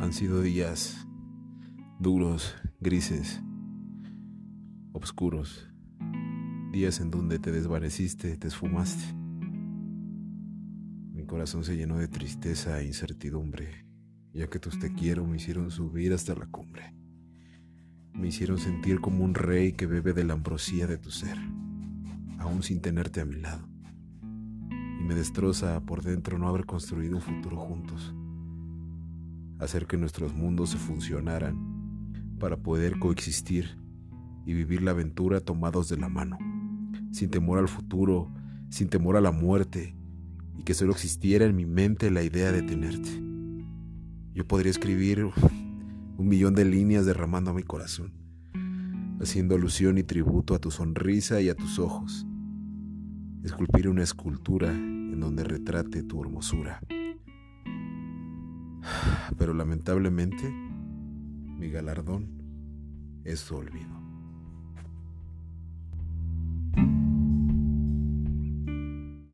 Han sido días duros, grises, oscuros, días en donde te desvaneciste, te esfumaste. Mi corazón se llenó de tristeza e incertidumbre, ya que tus te quiero me hicieron subir hasta la cumbre. Me hicieron sentir como un rey que bebe de la ambrosía de tu ser, aún sin tenerte a mi lado. Y me destroza por dentro no haber construido un futuro juntos. Hacer que nuestros mundos se funcionaran para poder coexistir y vivir la aventura tomados de la mano, sin temor al futuro, sin temor a la muerte, y que solo existiera en mi mente la idea de tenerte. Yo podría escribir un millón de líneas derramando a mi corazón, haciendo alusión y tributo a tu sonrisa y a tus ojos. Esculpir una escultura en donde retrate tu hermosura. Pero lamentablemente, mi galardón es su olvido.